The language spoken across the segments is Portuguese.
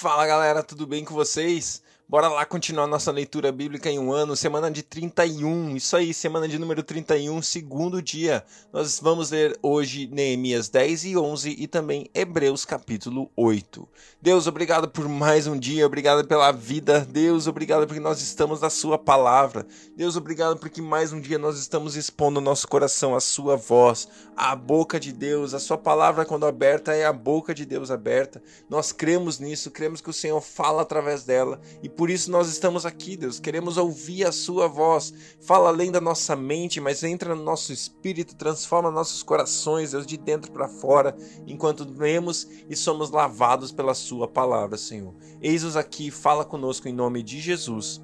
Fala galera, tudo bem com vocês? Bora lá continuar nossa leitura bíblica em um ano, semana de 31. Isso aí, semana de número 31, segundo dia. Nós vamos ler hoje Neemias 10 e 11 e também Hebreus capítulo 8. Deus, obrigado por mais um dia, obrigado pela vida. Deus, obrigado porque nós estamos na Sua palavra. Deus, obrigado porque mais um dia nós estamos expondo o nosso coração à Sua voz, à boca de Deus. A Sua palavra, quando aberta, é a boca de Deus aberta. Nós cremos nisso, cremos que o Senhor fala através dela e por isso nós estamos aqui, Deus. Queremos ouvir a Sua voz. Fala além da nossa mente, mas entra no nosso espírito, transforma nossos corações, Deus, de dentro para fora, enquanto lemos e somos lavados pela Sua palavra, Senhor. Eis-nos aqui, fala conosco em nome de Jesus.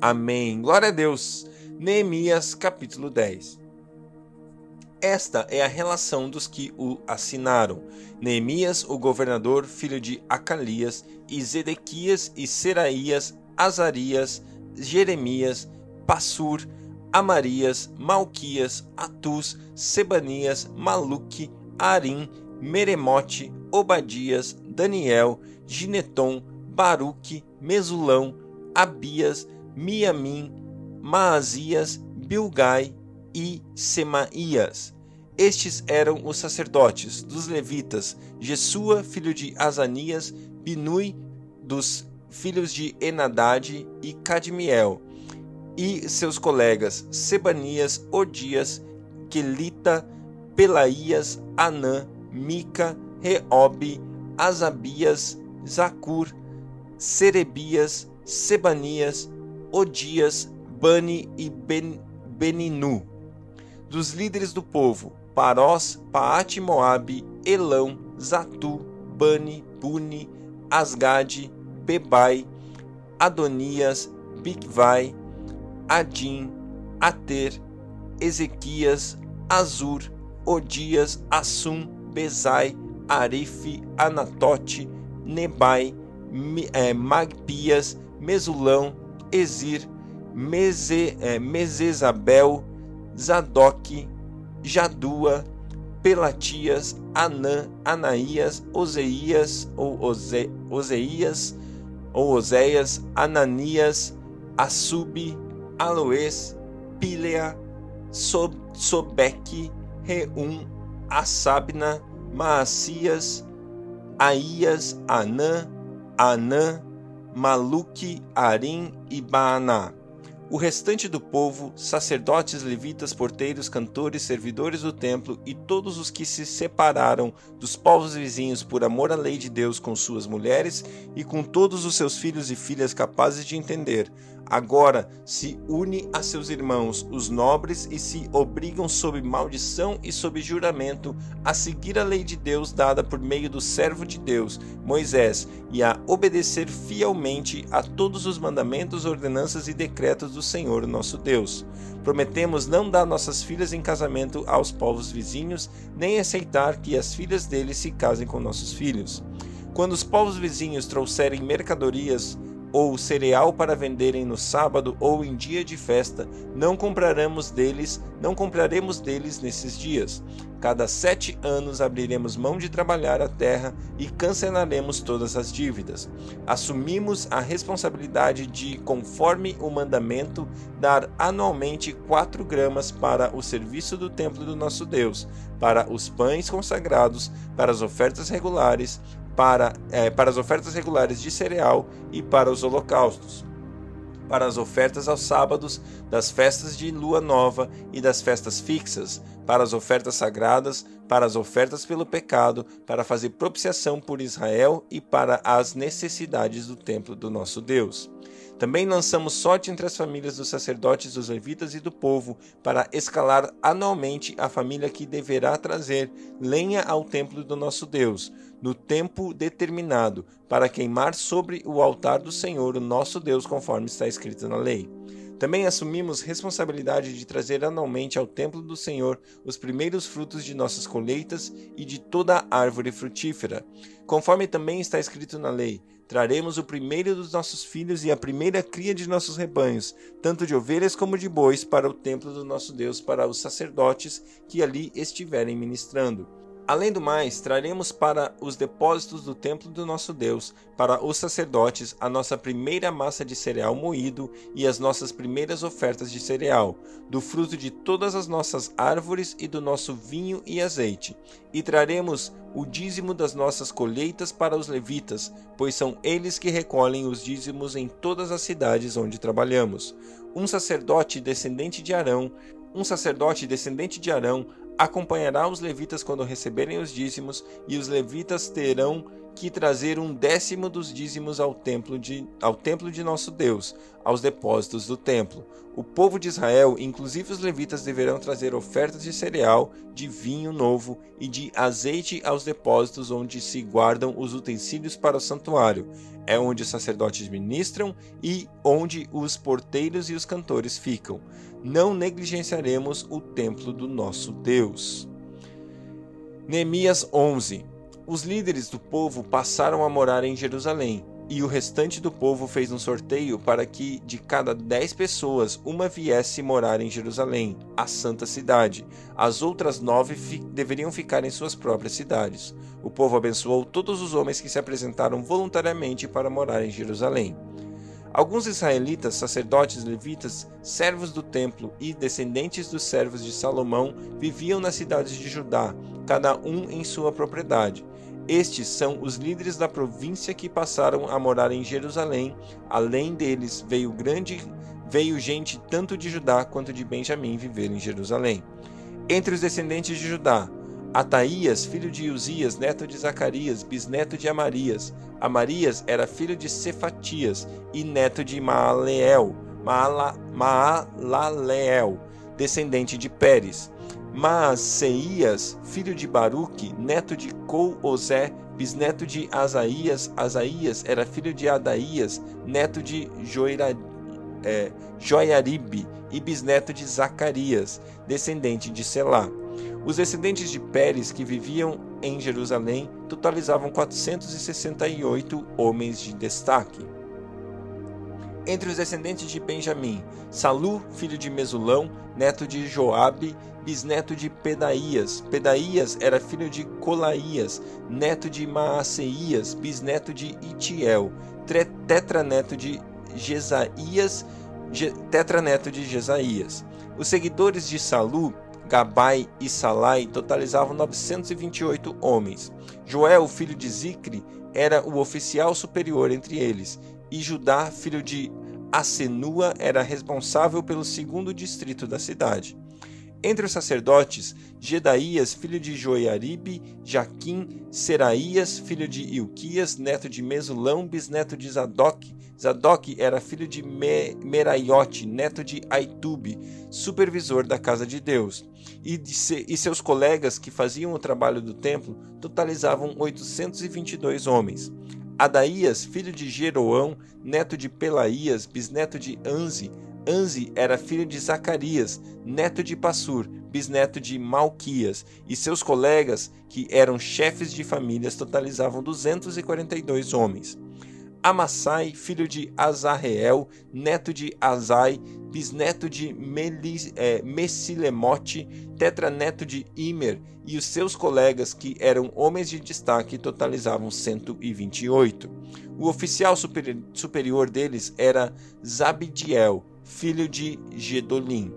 Amém. Glória a Deus. Neemias capítulo 10. Esta é a relação dos que o assinaram: Neemias, o governador, filho de Acalias, e Zedequias e Seraías, Azarias, Jeremias, Passur, Amarias, Malquias, Atus, Sebanias, Maluque, Arim, Meremote, Obadias, Daniel, Gineton, Baruque, Mesulão, Abias, Miamim, Maazias, Bilgai e Semaías. Estes eram os sacerdotes dos levitas, Jesua, filho de Azanias, Binui, dos filhos de Enadade e Cadmiel, e seus colegas Sebanias, Odias, Quelita, Pelaías, Anã, Mica, Reobe, Azabias, Zacur, Serebias, Sebanias, Odias, Bani e ben, Beninu dos líderes do povo, Parós, Paate Moabe, Elão, Zatu, Bani, Buni, Asgade, Bebai, Adonias, Bigvai, Adim, Ater, Ezequias, Azur, Odias, Assum, Bezai, Arife, Anatote, Nebai, é, Magpias, Mesulão, Ezir, Meze, é, Mesesabel, Zadok, Jadua, Pelatias, Anã, Anaías, Oseias ou Ose, Oseias ou Oséias, Ananias, Asub, Aloes, Pilea, Sob, Sobeque, Reum, Assabna, Maacias, Aías, Anã, Anã, Maluque, Arim e Baaná o restante do povo, sacerdotes, levitas, porteiros, cantores, servidores do templo e todos os que se separaram dos povos vizinhos por amor à lei de Deus com suas mulheres e com todos os seus filhos e filhas capazes de entender, agora se une a seus irmãos, os nobres, e se obrigam sob maldição e sob juramento a seguir a lei de Deus dada por meio do servo de Deus, Moisés, e a obedecer fielmente a todos os mandamentos, ordenanças e decretos do Senhor nosso Deus. Prometemos não dar nossas filhas em casamento aos povos vizinhos, nem aceitar que as filhas deles se casem com nossos filhos. Quando os povos vizinhos trouxerem mercadorias ou cereal para venderem no sábado ou em dia de festa, não compraremos deles, não compraremos deles nesses dias. Cada sete anos abriremos mão de trabalhar a terra e cancelaremos todas as dívidas. Assumimos a responsabilidade de, conforme o mandamento, dar anualmente quatro gramas para o serviço do templo do nosso Deus, para os pães consagrados, para as ofertas regulares, para, é, para as ofertas regulares de cereal e para os holocaustos, para as ofertas aos sábados, das festas de lua nova e das festas fixas, para as ofertas sagradas, para as ofertas pelo pecado, para fazer propiciação por Israel e para as necessidades do templo do nosso Deus. Também lançamos sorte entre as famílias dos sacerdotes, dos levitas e do povo, para escalar anualmente a família que deverá trazer lenha ao templo do nosso Deus, no tempo determinado, para queimar sobre o altar do Senhor, o nosso Deus, conforme está escrito na lei. Também assumimos responsabilidade de trazer anualmente ao templo do Senhor os primeiros frutos de nossas colheitas e de toda árvore frutífera, conforme também está escrito na lei. Traremos o primeiro dos nossos filhos e a primeira cria de nossos rebanhos, tanto de ovelhas como de bois, para o templo do nosso Deus, para os sacerdotes que ali estiverem ministrando. Além do mais, traremos para os depósitos do templo do nosso Deus, para os sacerdotes, a nossa primeira massa de cereal moído e as nossas primeiras ofertas de cereal, do fruto de todas as nossas árvores e do nosso vinho e azeite. E traremos o dízimo das nossas colheitas para os levitas, pois são eles que recolhem os dízimos em todas as cidades onde trabalhamos. Um sacerdote descendente de Arão um sacerdote descendente de Arão acompanhará os levitas quando receberem os dízimos, e os levitas terão que trazer um décimo dos dízimos ao templo de, ao templo de nosso Deus, aos depósitos do templo. O povo de Israel, inclusive os levitas, deverão trazer ofertas de cereal, de vinho novo e de azeite aos depósitos onde se guardam os utensílios para o santuário. É onde os sacerdotes ministram e onde os porteiros e os cantores ficam não negligenciaremos o templo do nosso Deus. Neemias 11 Os líderes do povo passaram a morar em Jerusalém, e o restante do povo fez um sorteio para que de cada dez pessoas uma viesse morar em Jerusalém, a santa cidade. As outras nove fi deveriam ficar em suas próprias cidades. O povo abençoou todos os homens que se apresentaram voluntariamente para morar em Jerusalém. Alguns israelitas, sacerdotes, levitas, servos do templo e descendentes dos servos de Salomão viviam nas cidades de Judá, cada um em sua propriedade. Estes são os líderes da província que passaram a morar em Jerusalém. Além deles veio grande veio gente tanto de Judá quanto de Benjamim viver em Jerusalém. Entre os descendentes de Judá, Ataías, filho de Uzias, neto de Zacarias, bisneto de Amarias. Amarias era filho de Cefatias e neto de Maaleel, Maala, descendente de Pérez. Maaseias, filho de Baruque, neto de Cou-Ozé, bisneto de Asaías. Asaías era filho de Adaías, neto de Joira, é, Joiaribe e bisneto de Zacarias, descendente de Selá. Os descendentes de Pérez que viviam em Jerusalém totalizavam 468 homens de destaque. Entre os descendentes de Benjamim, Salu, filho de Mesulão, neto de Joabe, bisneto de Pedaías. Pedaías era filho de Colaías, neto de Maaseias, bisneto de Itiel, tetraneto de Jesaías, tetraneto de Jesaías. Os seguidores de Salu Gabai e Salai totalizavam 928 homens. Joel, filho de Zicre, era o oficial superior entre eles, e Judá, filho de Asenua, era responsável pelo segundo distrito da cidade. Entre os sacerdotes, Gedaías, filho de Joiaribe, Jaquim, Seraías, filho de Ilquias, neto de Mesulão, bisneto de Zadok, Zadok era filho de Me Meraiote, neto de Aitube, supervisor da casa de Deus, e, de se, e seus colegas que faziam o trabalho do templo totalizavam 822 homens. Adaías, filho de Jeroão, neto de Pelaías, bisneto de Anzi, Anzi era filho de Zacarias, neto de Passur, bisneto de Malquias, e seus colegas, que eram chefes de famílias, totalizavam 242 homens. Amassai, filho de Azarreel, neto de Azai, bisneto de Melis, é, Messilemote, tetraneto de Imer, e os seus colegas, que eram homens de destaque, totalizavam 128. O oficial superior deles era Zabidiel, filho de Gedolim.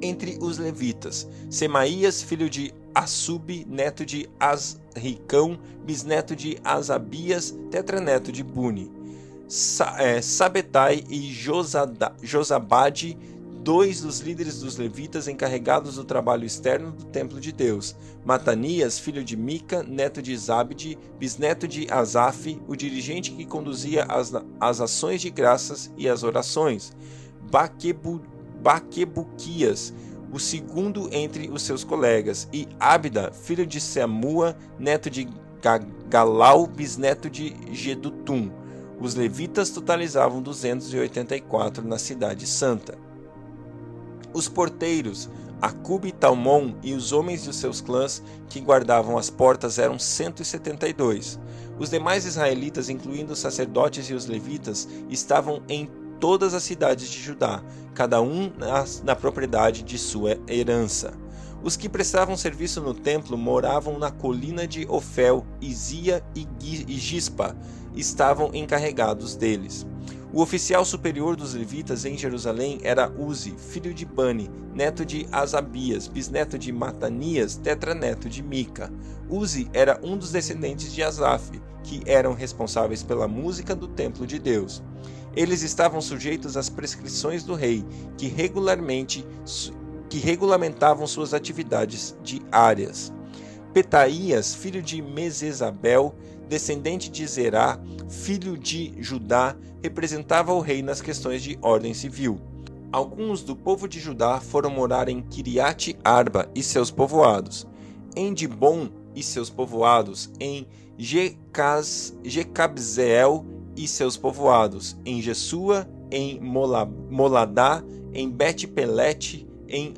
Entre os levitas, Semaías, filho de Assub, neto de Asricão, bisneto de Asabias, tetraneto de Buni. Sa é, Sabetai e Josada, Josabade, dois dos líderes dos levitas encarregados do trabalho externo do templo de Deus. Matanias, filho de Mica, neto de Zabde, bisneto de Asaf, o dirigente que conduzia as, as ações de graças e as orações. Baquebu, Baquebuquias, o segundo entre os seus colegas, e Abda, filho de Semua, neto de Galau, bisneto de Gedutum. Os levitas totalizavam 284 na cidade santa. Os porteiros, Acub e Talmon e os homens de seus clãs que guardavam as portas eram 172. Os demais israelitas, incluindo os sacerdotes e os levitas, estavam em todas as cidades de Judá, cada um na, na propriedade de sua herança. Os que prestavam serviço no templo moravam na colina de Ofel, Izia e Gispa, estavam encarregados deles. O oficial superior dos levitas em Jerusalém era Uzi, filho de Bani, neto de Asabias, bisneto de Matanias, tetraneto de Mica. Uzi era um dos descendentes de Asaf, que eram responsáveis pela música do templo de Deus. Eles estavam sujeitos às prescrições do rei, que regularmente que regulamentavam suas atividades diárias. Petaías, filho de Mesesabel, descendente de Zerá, filho de Judá, representava o rei nas questões de ordem civil. Alguns do povo de Judá foram morar em Kiriat Arba e seus povoados, em Dibon e seus povoados, em Jecabzeel e seus povoados, em Jesua, em Moladá, em Bet-Pelete, em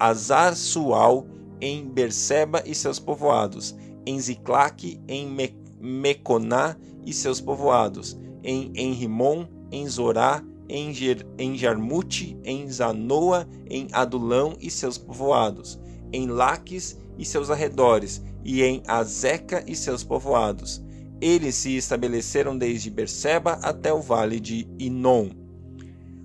Azar-Sual, em Berseba e seus povoados, em Ziclac, em Me Meconá e seus povoados, em Enrimon, em Zorá, em, Ger, em Jarmute, em Zanoa, em Adulão e seus povoados, em Laques e seus arredores, e em Azeca e seus povoados. Eles se estabeleceram desde Berseba até o vale de Inon.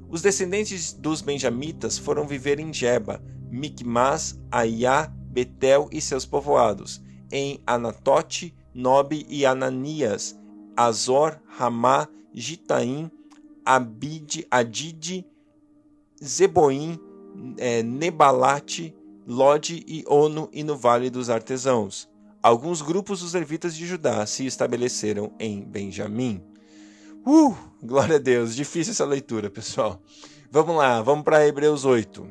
Os descendentes dos benjamitas foram viver em Jeba, Micmas, Aiá, Betel e seus povoados, em Anatote, Nobe e Ananias, Azor, Ramá, Gitaim, Abid, Adid, Zeboim, é, Nebalate, Lode e Ono e no Vale dos Artesãos. Alguns grupos dos levitas de Judá se estabeleceram em Benjamim. Uh, glória a Deus, difícil essa leitura, pessoal. Vamos lá, vamos para Hebreus 8.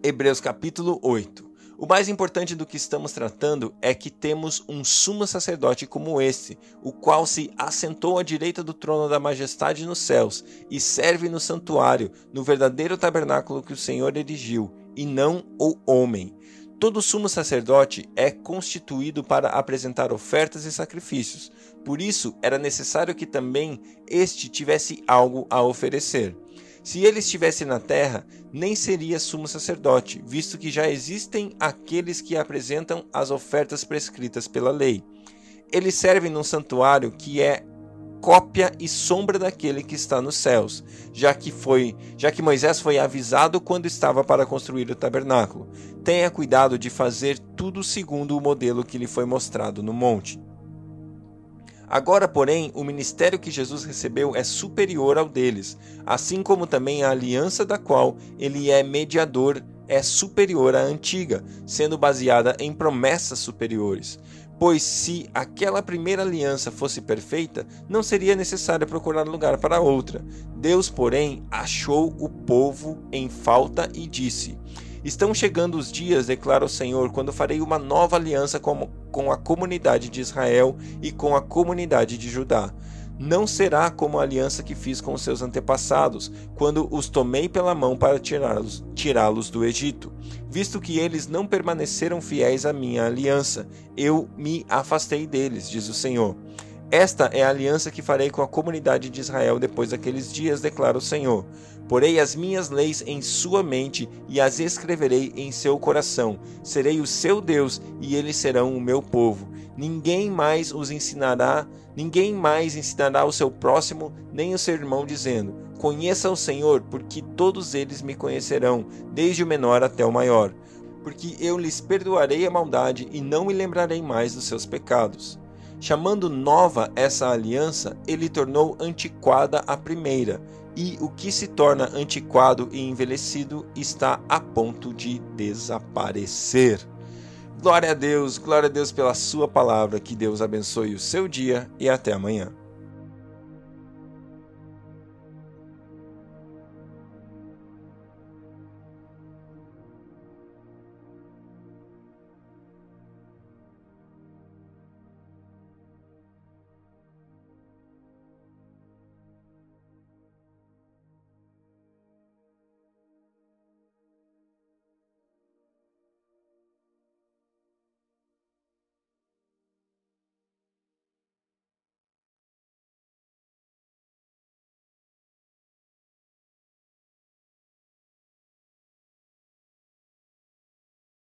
Hebreus capítulo 8. O mais importante do que estamos tratando é que temos um sumo sacerdote como este, o qual se assentou à direita do trono da majestade nos céus e serve no santuário, no verdadeiro tabernáculo que o Senhor erigiu, e não o homem. Todo sumo sacerdote é constituído para apresentar ofertas e sacrifícios. Por isso, era necessário que também este tivesse algo a oferecer. Se ele estivesse na terra, nem seria sumo sacerdote, visto que já existem aqueles que apresentam as ofertas prescritas pela lei. Ele serve num santuário que é cópia e sombra daquele que está nos céus, já que foi, já que Moisés foi avisado quando estava para construir o tabernáculo. Tenha cuidado de fazer tudo segundo o modelo que lhe foi mostrado no monte. Agora, porém, o ministério que Jesus recebeu é superior ao deles, assim como também a aliança da qual ele é mediador é superior à antiga, sendo baseada em promessas superiores. Pois se aquela primeira aliança fosse perfeita, não seria necessário procurar lugar para outra. Deus, porém, achou o povo em falta e disse: Estão chegando os dias, declara o Senhor, quando farei uma nova aliança com, com a comunidade de Israel e com a comunidade de Judá não será como a aliança que fiz com seus antepassados, quando os tomei pela mão para tirá-los tirá do Egito. Visto que eles não permaneceram fiéis à minha aliança, eu me afastei deles, diz o Senhor. Esta é a aliança que farei com a comunidade de Israel depois daqueles dias, declara o Senhor. Porei as minhas leis em sua mente e as escreverei em seu coração. Serei o seu Deus e eles serão o meu povo. Ninguém mais os ensinará Ninguém mais ensinará o seu próximo nem o seu irmão, dizendo: Conheça o Senhor, porque todos eles me conhecerão, desde o menor até o maior. Porque eu lhes perdoarei a maldade e não me lembrarei mais dos seus pecados. Chamando nova essa aliança, ele tornou antiquada a primeira, e o que se torna antiquado e envelhecido está a ponto de desaparecer. Glória a Deus, glória a Deus pela Sua palavra. Que Deus abençoe o seu dia e até amanhã.